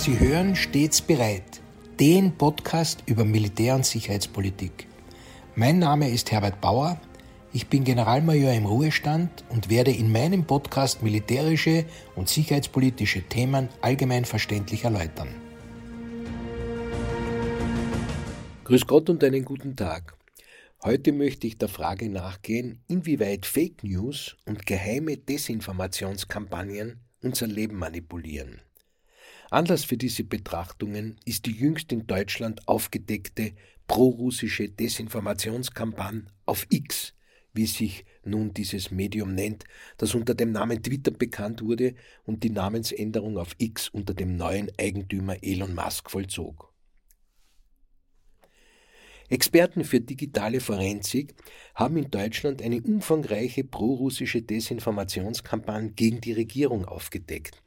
Sie hören stets bereit, den Podcast über Militär- und Sicherheitspolitik. Mein Name ist Herbert Bauer, ich bin Generalmajor im Ruhestand und werde in meinem Podcast militärische und sicherheitspolitische Themen allgemein verständlich erläutern. Grüß Gott und einen guten Tag. Heute möchte ich der Frage nachgehen, inwieweit Fake News und geheime Desinformationskampagnen unser Leben manipulieren. Anlass für diese Betrachtungen ist die jüngst in Deutschland aufgedeckte prorussische Desinformationskampagne auf X, wie sich nun dieses Medium nennt, das unter dem Namen Twitter bekannt wurde und die Namensänderung auf X unter dem neuen Eigentümer Elon Musk vollzog. Experten für digitale Forensik haben in Deutschland eine umfangreiche prorussische Desinformationskampagne gegen die Regierung aufgedeckt,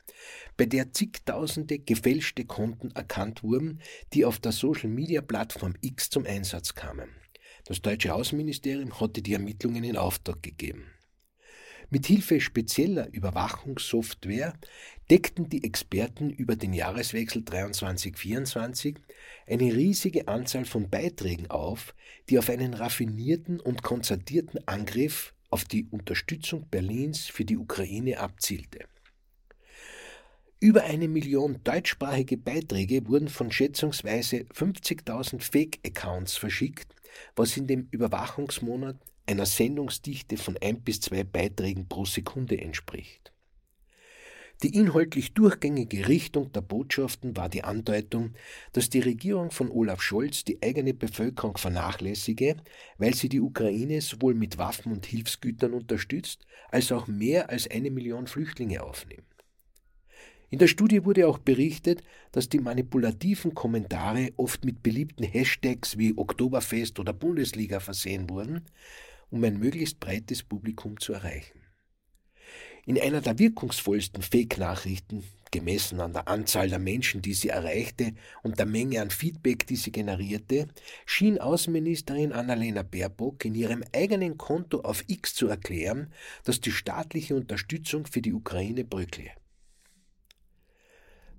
bei der zigtausende gefälschte Konten erkannt wurden, die auf der Social-Media-Plattform X zum Einsatz kamen. Das deutsche Außenministerium hatte die Ermittlungen in Auftrag gegeben. Mit Hilfe spezieller Überwachungssoftware deckten die Experten über den Jahreswechsel 23-24 eine riesige Anzahl von Beiträgen auf, die auf einen raffinierten und konzertierten Angriff auf die Unterstützung Berlins für die Ukraine abzielte. Über eine Million deutschsprachige Beiträge wurden von schätzungsweise 50.000 Fake-Accounts verschickt, was in dem Überwachungsmonat einer Sendungsdichte von ein bis zwei Beiträgen pro Sekunde entspricht. Die inhaltlich durchgängige Richtung der Botschaften war die Andeutung, dass die Regierung von Olaf Scholz die eigene Bevölkerung vernachlässige, weil sie die Ukraine sowohl mit Waffen und Hilfsgütern unterstützt, als auch mehr als eine Million Flüchtlinge aufnimmt. In der Studie wurde auch berichtet, dass die manipulativen Kommentare oft mit beliebten Hashtags wie Oktoberfest oder Bundesliga versehen wurden, um ein möglichst breites Publikum zu erreichen. In einer der wirkungsvollsten Fake-Nachrichten, gemessen an der Anzahl der Menschen, die sie erreichte und der Menge an Feedback, die sie generierte, schien Außenministerin Annalena Baerbock in ihrem eigenen Konto auf X zu erklären, dass die staatliche Unterstützung für die Ukraine bröckle.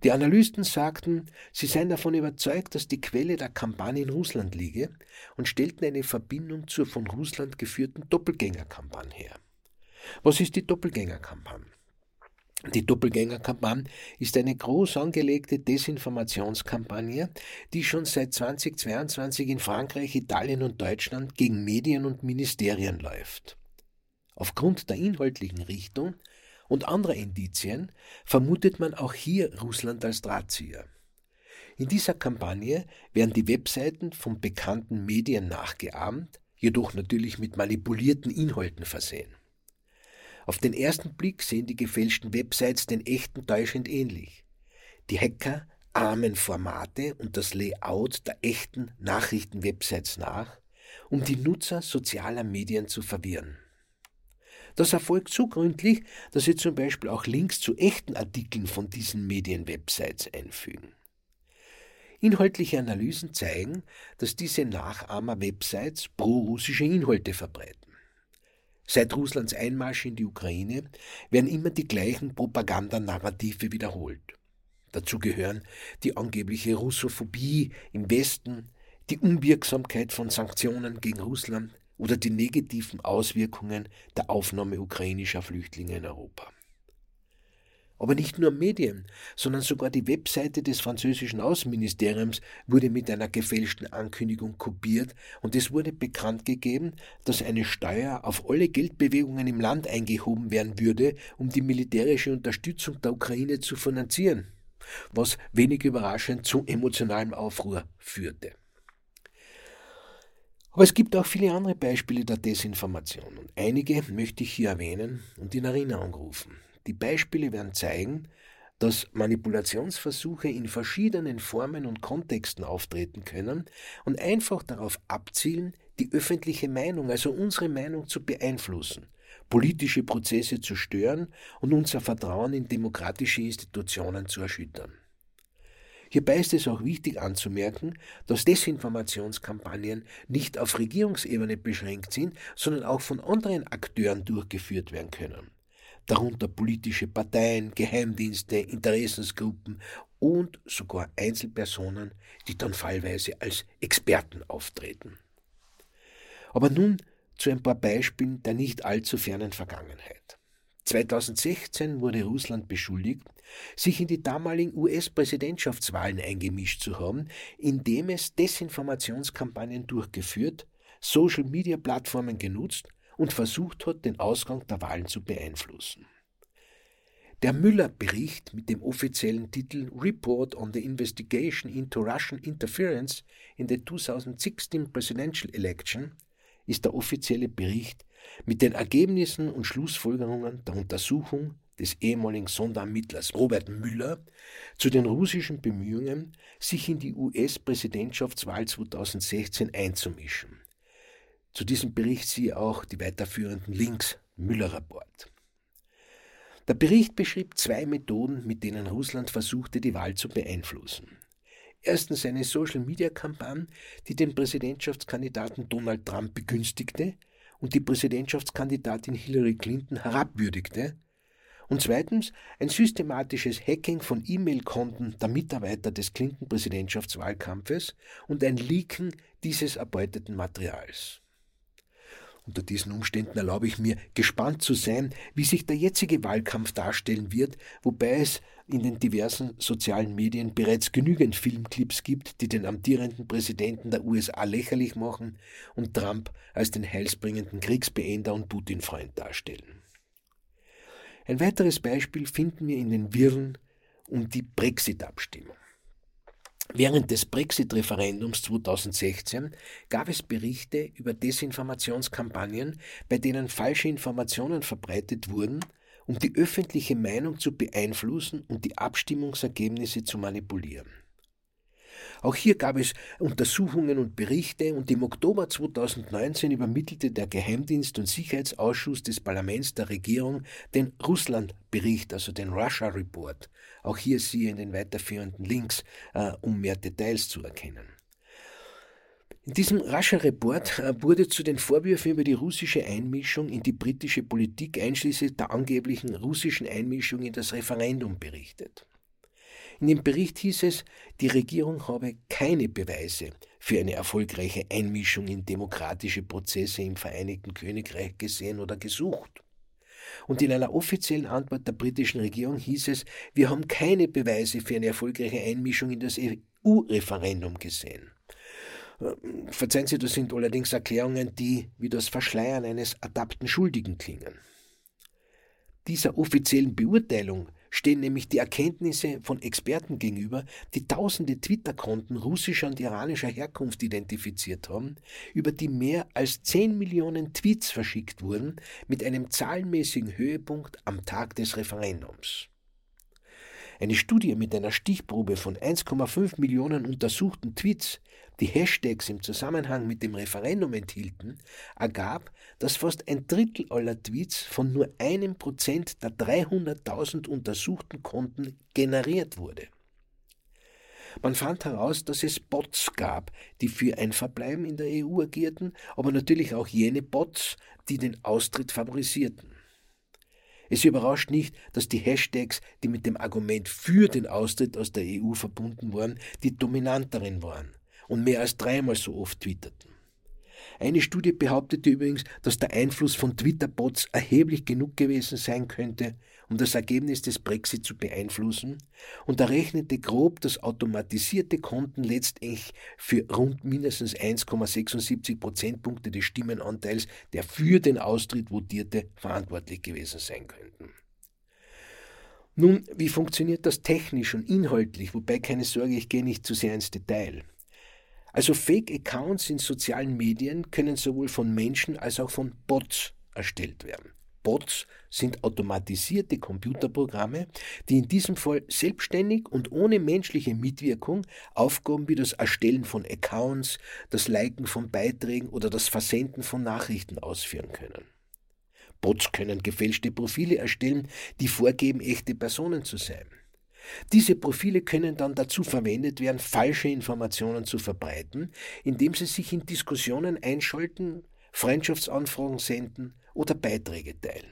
Die Analysten sagten, sie seien davon überzeugt, dass die Quelle der Kampagne in Russland liege und stellten eine Verbindung zur von Russland geführten Doppelgängerkampagne her. Was ist die Doppelgängerkampagne? Die Doppelgängerkampagne ist eine groß angelegte Desinformationskampagne, die schon seit 2022 in Frankreich, Italien und Deutschland gegen Medien und Ministerien läuft. Aufgrund der inhaltlichen Richtung und anderer Indizien vermutet man auch hier Russland als Drahtzieher. In dieser Kampagne werden die Webseiten von bekannten Medien nachgeahmt, jedoch natürlich mit manipulierten Inhalten versehen. Auf den ersten Blick sehen die gefälschten Websites den echten täuschend ähnlich. Die Hacker ahmen Formate und das Layout der echten Nachrichtenwebsites nach, um die Nutzer sozialer Medien zu verwirren. Das erfolgt so gründlich, dass sie zum Beispiel auch Links zu echten Artikeln von diesen Medienwebsites einfügen. Inhaltliche Analysen zeigen, dass diese Nachahmer-Websites pro-russische Inhalte verbreiten. Seit Russlands Einmarsch in die Ukraine werden immer die gleichen Propagandanarrative wiederholt. Dazu gehören die angebliche Russophobie im Westen, die Unwirksamkeit von Sanktionen gegen Russland, oder die negativen Auswirkungen der Aufnahme ukrainischer Flüchtlinge in Europa. Aber nicht nur Medien, sondern sogar die Webseite des französischen Außenministeriums wurde mit einer gefälschten Ankündigung kopiert und es wurde bekannt gegeben, dass eine Steuer auf alle Geldbewegungen im Land eingehoben werden würde, um die militärische Unterstützung der Ukraine zu finanzieren, was wenig überraschend zu emotionalem Aufruhr führte. Aber es gibt auch viele andere Beispiele der Desinformation und einige möchte ich hier erwähnen und in Erinnerung rufen. Die Beispiele werden zeigen, dass Manipulationsversuche in verschiedenen Formen und Kontexten auftreten können und einfach darauf abzielen, die öffentliche Meinung, also unsere Meinung zu beeinflussen, politische Prozesse zu stören und unser Vertrauen in demokratische Institutionen zu erschüttern. Hierbei ist es auch wichtig anzumerken, dass Desinformationskampagnen nicht auf Regierungsebene beschränkt sind, sondern auch von anderen Akteuren durchgeführt werden können. Darunter politische Parteien, Geheimdienste, Interessensgruppen und sogar Einzelpersonen, die dann fallweise als Experten auftreten. Aber nun zu ein paar Beispielen der nicht allzu fernen Vergangenheit. 2016 wurde Russland beschuldigt, sich in die damaligen US-Präsidentschaftswahlen eingemischt zu haben, indem es Desinformationskampagnen durchgeführt, Social-Media-Plattformen genutzt und versucht hat, den Ausgang der Wahlen zu beeinflussen. Der Müller-Bericht mit dem offiziellen Titel Report on the Investigation into Russian Interference in the 2016 Presidential Election ist der offizielle Bericht mit den Ergebnissen und Schlussfolgerungen der Untersuchung des ehemaligen Sonderermittlers Robert Müller zu den russischen Bemühungen, sich in die US-Präsidentschaftswahl 2016 einzumischen. Zu diesem Bericht siehe auch die weiterführenden Links Müller-Rapport. Der Bericht beschrieb zwei Methoden, mit denen Russland versuchte, die Wahl zu beeinflussen. Erstens eine Social-Media-Kampagne, die den Präsidentschaftskandidaten Donald Trump begünstigte und die Präsidentschaftskandidatin Hillary Clinton herabwürdigte. Und zweitens ein systematisches Hacking von E-Mail-Konten der Mitarbeiter des Clinton-Präsidentschaftswahlkampfes und ein Leaken dieses erbeuteten Materials. Unter diesen Umständen erlaube ich mir, gespannt zu sein, wie sich der jetzige Wahlkampf darstellen wird, wobei es in den diversen sozialen Medien bereits genügend Filmclips gibt, die den amtierenden Präsidenten der USA lächerlich machen und Trump als den heilsbringenden Kriegsbeender und Putin-Freund darstellen. Ein weiteres Beispiel finden wir in den Wirren um die Brexit-Abstimmung. Während des Brexit-Referendums 2016 gab es Berichte über Desinformationskampagnen, bei denen falsche Informationen verbreitet wurden, um die öffentliche Meinung zu beeinflussen und die Abstimmungsergebnisse zu manipulieren. Auch hier gab es Untersuchungen und Berichte und im Oktober 2019 übermittelte der Geheimdienst- und Sicherheitsausschuss des Parlaments der Regierung den Russland-Bericht, also den Russia Report. Auch hier siehe in den weiterführenden Links, äh, um mehr Details zu erkennen. In diesem Russia Report äh, wurde zu den Vorwürfen über die russische Einmischung in die britische Politik einschließlich der angeblichen russischen Einmischung in das Referendum berichtet. In dem Bericht hieß es, die Regierung habe keine Beweise für eine erfolgreiche Einmischung in demokratische Prozesse im Vereinigten Königreich gesehen oder gesucht. Und in einer offiziellen Antwort der britischen Regierung hieß es, wir haben keine Beweise für eine erfolgreiche Einmischung in das EU-Referendum gesehen. Äh, verzeihen Sie, das sind allerdings Erklärungen, die wie das Verschleiern eines adapten Schuldigen klingen. Dieser offiziellen Beurteilung stehen nämlich die Erkenntnisse von Experten gegenüber, die tausende Twitter-Konten russischer und iranischer Herkunft identifiziert haben, über die mehr als 10 Millionen Tweets verschickt wurden, mit einem zahlenmäßigen Höhepunkt am Tag des Referendums. Eine Studie mit einer Stichprobe von 1,5 Millionen untersuchten Tweets, die Hashtags im Zusammenhang mit dem Referendum enthielten, ergab, dass fast ein Drittel aller Tweets von nur einem Prozent der 300.000 untersuchten Konten generiert wurde. Man fand heraus, dass es Bots gab, die für ein Verbleiben in der EU agierten, aber natürlich auch jene Bots, die den Austritt favorisierten. Es überrascht nicht, dass die Hashtags, die mit dem Argument für den Austritt aus der EU verbunden waren, die dominanteren waren und mehr als dreimal so oft twitterten. Eine Studie behauptete übrigens, dass der Einfluss von Twitter-Bots erheblich genug gewesen sein könnte, um das Ergebnis des Brexit zu beeinflussen, und errechnete grob, dass automatisierte Konten letztendlich für rund mindestens 1,76 Prozentpunkte des Stimmenanteils, der für den Austritt votierte, verantwortlich gewesen sein könnten. Nun, wie funktioniert das technisch und inhaltlich? Wobei keine Sorge, ich gehe nicht zu sehr ins Detail. Also Fake-Accounts in sozialen Medien können sowohl von Menschen als auch von Bots erstellt werden. Bots sind automatisierte Computerprogramme, die in diesem Fall selbstständig und ohne menschliche Mitwirkung Aufgaben wie das Erstellen von Accounts, das Liken von Beiträgen oder das Versenden von Nachrichten ausführen können. Bots können gefälschte Profile erstellen, die vorgeben, echte Personen zu sein. Diese Profile können dann dazu verwendet werden, falsche Informationen zu verbreiten, indem sie sich in Diskussionen einschalten, Freundschaftsanfragen senden oder Beiträge teilen.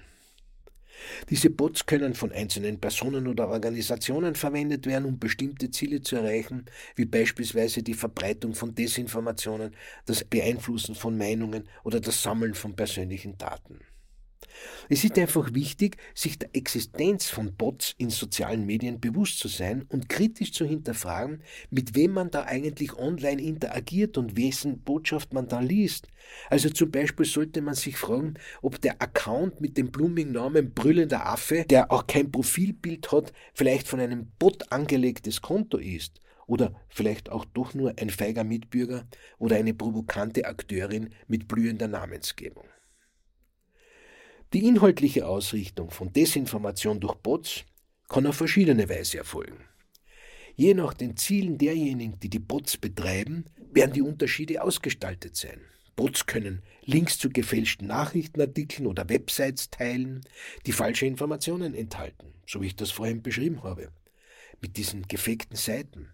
Diese Bots können von einzelnen Personen oder Organisationen verwendet werden, um bestimmte Ziele zu erreichen, wie beispielsweise die Verbreitung von Desinformationen, das Beeinflussen von Meinungen oder das Sammeln von persönlichen Daten. Es ist einfach wichtig, sich der Existenz von Bots in sozialen Medien bewusst zu sein und kritisch zu hinterfragen, mit wem man da eigentlich online interagiert und wessen Botschaft man da liest. Also zum Beispiel sollte man sich fragen, ob der Account mit dem blumigen Namen Brüllender Affe, der auch kein Profilbild hat, vielleicht von einem Bot angelegtes Konto ist oder vielleicht auch doch nur ein feiger Mitbürger oder eine provokante Akteurin mit blühender Namensgebung. Die inhaltliche Ausrichtung von Desinformation durch Bots kann auf verschiedene Weise erfolgen. Je nach den Zielen derjenigen, die die Bots betreiben, werden die Unterschiede ausgestaltet sein. Bots können Links zu gefälschten Nachrichtenartikeln oder Websites teilen, die falsche Informationen enthalten, so wie ich das vorhin beschrieben habe. Mit diesen gefakten Seiten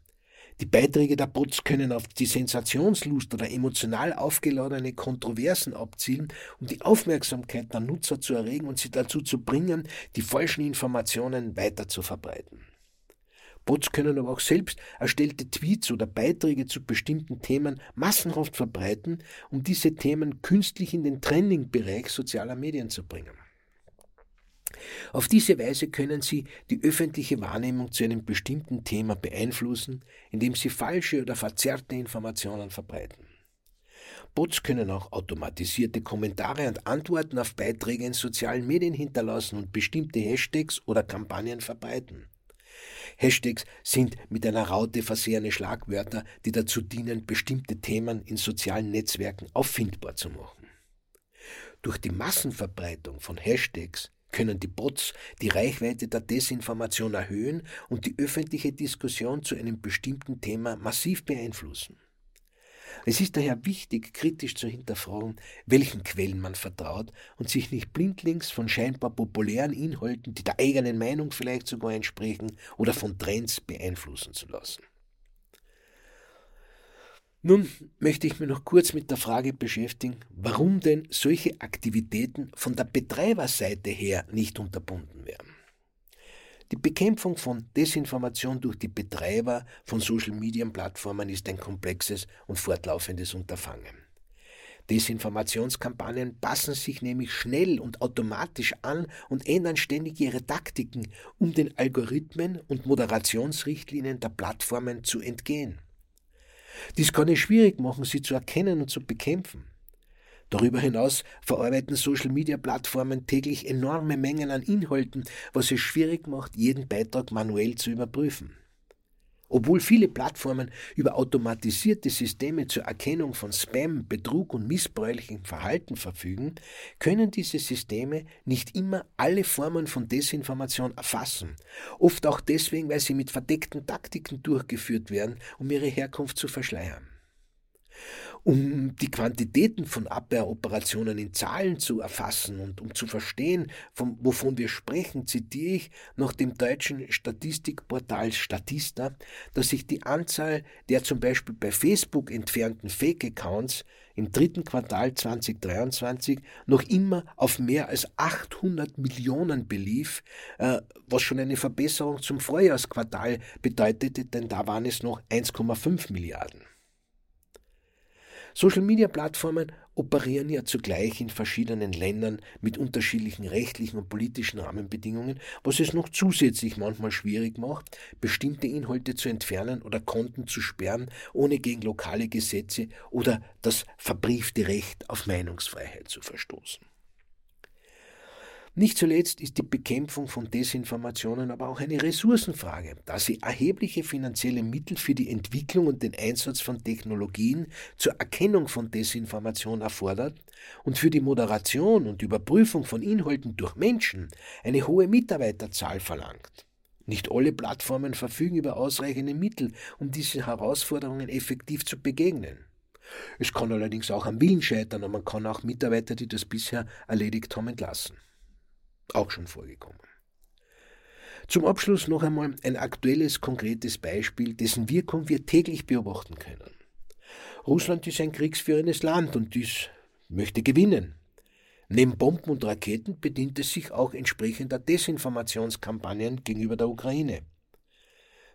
die Beiträge der Bots können auf die Sensationslust oder emotional aufgeladene Kontroversen abzielen, um die Aufmerksamkeit der Nutzer zu erregen und sie dazu zu bringen, die falschen Informationen weiter zu verbreiten. Bots können aber auch selbst erstellte Tweets oder Beiträge zu bestimmten Themen massenhaft verbreiten, um diese Themen künstlich in den Trending-Bereich sozialer Medien zu bringen. Auf diese Weise können Sie die öffentliche Wahrnehmung zu einem bestimmten Thema beeinflussen, indem Sie falsche oder verzerrte Informationen verbreiten. Bots können auch automatisierte Kommentare und Antworten auf Beiträge in sozialen Medien hinterlassen und bestimmte Hashtags oder Kampagnen verbreiten. Hashtags sind mit einer Raute versehene Schlagwörter, die dazu dienen, bestimmte Themen in sozialen Netzwerken auffindbar zu machen. Durch die Massenverbreitung von Hashtags können die Bots die Reichweite der Desinformation erhöhen und die öffentliche Diskussion zu einem bestimmten Thema massiv beeinflussen. Es ist daher wichtig, kritisch zu hinterfragen, welchen Quellen man vertraut und sich nicht blindlings von scheinbar populären Inhalten, die der eigenen Meinung vielleicht sogar entsprechen, oder von Trends beeinflussen zu lassen. Nun möchte ich mich noch kurz mit der Frage beschäftigen, warum denn solche Aktivitäten von der Betreiberseite her nicht unterbunden werden. Die Bekämpfung von Desinformation durch die Betreiber von Social-Media-Plattformen ist ein komplexes und fortlaufendes Unterfangen. Desinformationskampagnen passen sich nämlich schnell und automatisch an und ändern ständig ihre Taktiken, um den Algorithmen und Moderationsrichtlinien der Plattformen zu entgehen. Dies kann es schwierig machen, sie zu erkennen und zu bekämpfen. Darüber hinaus verarbeiten Social-Media-Plattformen täglich enorme Mengen an Inhalten, was es schwierig macht, jeden Beitrag manuell zu überprüfen. Obwohl viele Plattformen über automatisierte Systeme zur Erkennung von Spam, Betrug und missbräuchlichem Verhalten verfügen, können diese Systeme nicht immer alle Formen von Desinformation erfassen, oft auch deswegen, weil sie mit verdeckten Taktiken durchgeführt werden, um ihre Herkunft zu verschleiern. Um die Quantitäten von Abwehroperationen in Zahlen zu erfassen und um zu verstehen, von, wovon wir sprechen, zitiere ich nach dem deutschen Statistikportal Statista, dass sich die Anzahl der zum Beispiel bei Facebook entfernten Fake-Accounts im dritten Quartal 2023 noch immer auf mehr als 800 Millionen belief, äh, was schon eine Verbesserung zum Vorjahresquartal bedeutete, denn da waren es noch 1,5 Milliarden. Social-Media-Plattformen operieren ja zugleich in verschiedenen Ländern mit unterschiedlichen rechtlichen und politischen Rahmenbedingungen, was es noch zusätzlich manchmal schwierig macht, bestimmte Inhalte zu entfernen oder Konten zu sperren, ohne gegen lokale Gesetze oder das verbriefte Recht auf Meinungsfreiheit zu verstoßen. Nicht zuletzt ist die Bekämpfung von Desinformationen aber auch eine Ressourcenfrage, da sie erhebliche finanzielle Mittel für die Entwicklung und den Einsatz von Technologien zur Erkennung von Desinformation erfordert und für die Moderation und Überprüfung von Inhalten durch Menschen eine hohe Mitarbeiterzahl verlangt. Nicht alle Plattformen verfügen über ausreichende Mittel, um diesen Herausforderungen effektiv zu begegnen. Es kann allerdings auch am Willen scheitern und man kann auch Mitarbeiter, die das bisher erledigt haben, entlassen. Auch schon vorgekommen. Zum Abschluss noch einmal ein aktuelles, konkretes Beispiel, dessen Wirkung wir täglich beobachten können. Russland ist ein kriegsführendes Land und dies möchte gewinnen. Neben Bomben und Raketen bedient es sich auch entsprechender Desinformationskampagnen gegenüber der Ukraine.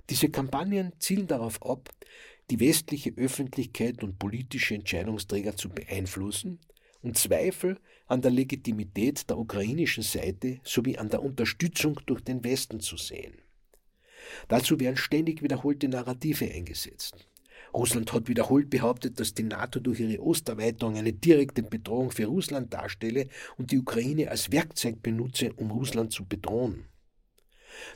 Diese Kampagnen zielen darauf ab, die westliche Öffentlichkeit und politische Entscheidungsträger zu beeinflussen und Zweifel an der Legitimität der ukrainischen Seite sowie an der Unterstützung durch den Westen zu sehen. Dazu werden ständig wiederholte Narrative eingesetzt. Russland hat wiederholt behauptet, dass die NATO durch ihre Osterweiterung eine direkte Bedrohung für Russland darstelle und die Ukraine als Werkzeug benutze, um Russland zu bedrohen.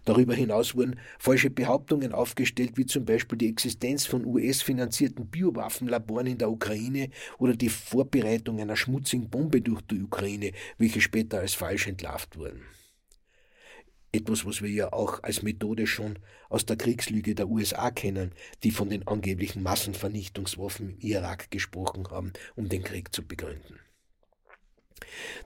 Darüber hinaus wurden falsche Behauptungen aufgestellt, wie zum Beispiel die Existenz von US-finanzierten Biowaffenlaboren in der Ukraine oder die Vorbereitung einer schmutzigen Bombe durch die Ukraine, welche später als falsch entlarvt wurden. Etwas, was wir ja auch als Methode schon aus der Kriegslüge der USA kennen, die von den angeblichen Massenvernichtungswaffen im Irak gesprochen haben, um den Krieg zu begründen.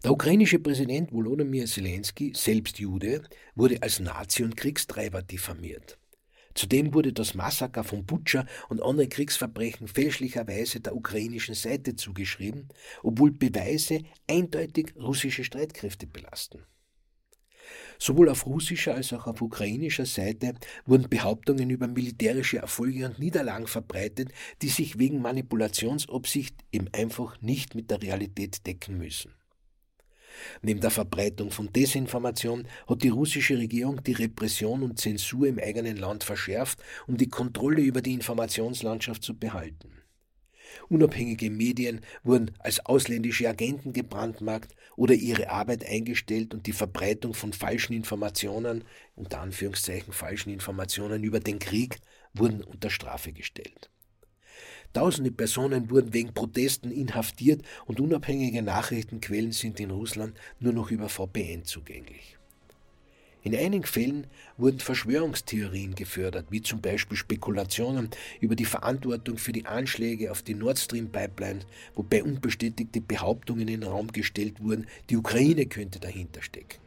Der ukrainische Präsident Volodymyr Zelensky, selbst Jude, wurde als Nazi und Kriegstreiber diffamiert. Zudem wurde das Massaker von Butscha und andere Kriegsverbrechen fälschlicherweise der ukrainischen Seite zugeschrieben, obwohl Beweise eindeutig russische Streitkräfte belasten. Sowohl auf russischer als auch auf ukrainischer Seite wurden Behauptungen über militärische Erfolge und Niederlagen verbreitet, die sich wegen Manipulationsabsicht eben einfach nicht mit der Realität decken müssen. Neben der Verbreitung von Desinformation hat die russische Regierung die Repression und Zensur im eigenen Land verschärft, um die Kontrolle über die Informationslandschaft zu behalten. Unabhängige Medien wurden als ausländische Agenten gebrandmarkt oder ihre Arbeit eingestellt und die Verbreitung von falschen Informationen, unter Anführungszeichen falschen Informationen über den Krieg, wurden unter Strafe gestellt. Tausende Personen wurden wegen Protesten inhaftiert und unabhängige Nachrichtenquellen sind in Russland nur noch über VPN zugänglich. In einigen Fällen wurden Verschwörungstheorien gefördert, wie zum Beispiel Spekulationen über die Verantwortung für die Anschläge auf die Nord Stream Pipeline, wobei unbestätigte Behauptungen in den Raum gestellt wurden, die Ukraine könnte dahinter stecken.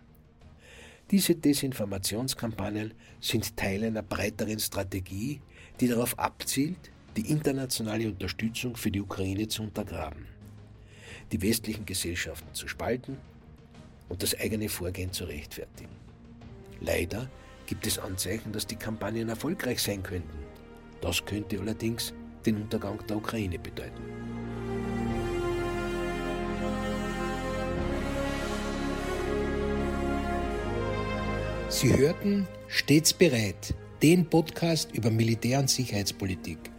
Diese Desinformationskampagnen sind Teil einer breiteren Strategie, die darauf abzielt, die internationale Unterstützung für die Ukraine zu untergraben, die westlichen Gesellschaften zu spalten und das eigene Vorgehen zu rechtfertigen. Leider gibt es Anzeichen, dass die Kampagnen erfolgreich sein könnten. Das könnte allerdings den Untergang der Ukraine bedeuten. Sie hörten Stets bereit, den Podcast über Militär- und Sicherheitspolitik.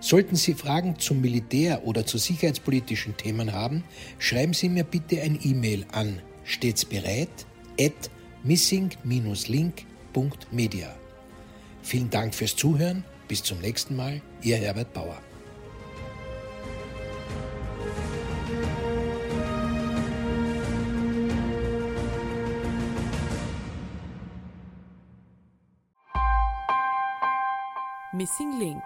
Sollten Sie Fragen zum Militär oder zu sicherheitspolitischen Themen haben, schreiben Sie mir bitte ein E-Mail an stets bereit at missing-link.media. Vielen Dank fürs Zuhören. Bis zum nächsten Mal. Ihr Herbert Bauer. Missing Link